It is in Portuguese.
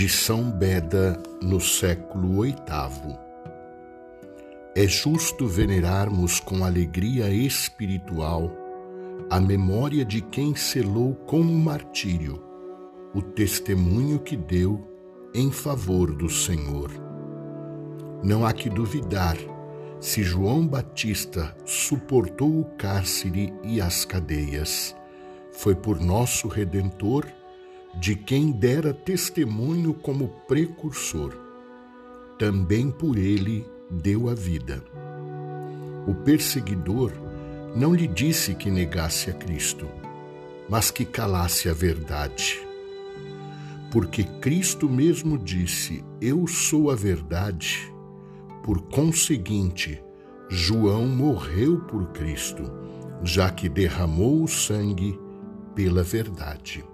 de São Beda no século VIII. É justo venerarmos com alegria espiritual a memória de quem selou com o martírio o testemunho que deu em favor do Senhor. Não há que duvidar se João Batista suportou o cárcere e as cadeias. Foi por nosso Redentor de quem dera testemunho como precursor. Também por ele deu a vida. O perseguidor não lhe disse que negasse a Cristo, mas que calasse a verdade. Porque Cristo mesmo disse: Eu sou a verdade. Por conseguinte, João morreu por Cristo, já que derramou o sangue pela verdade.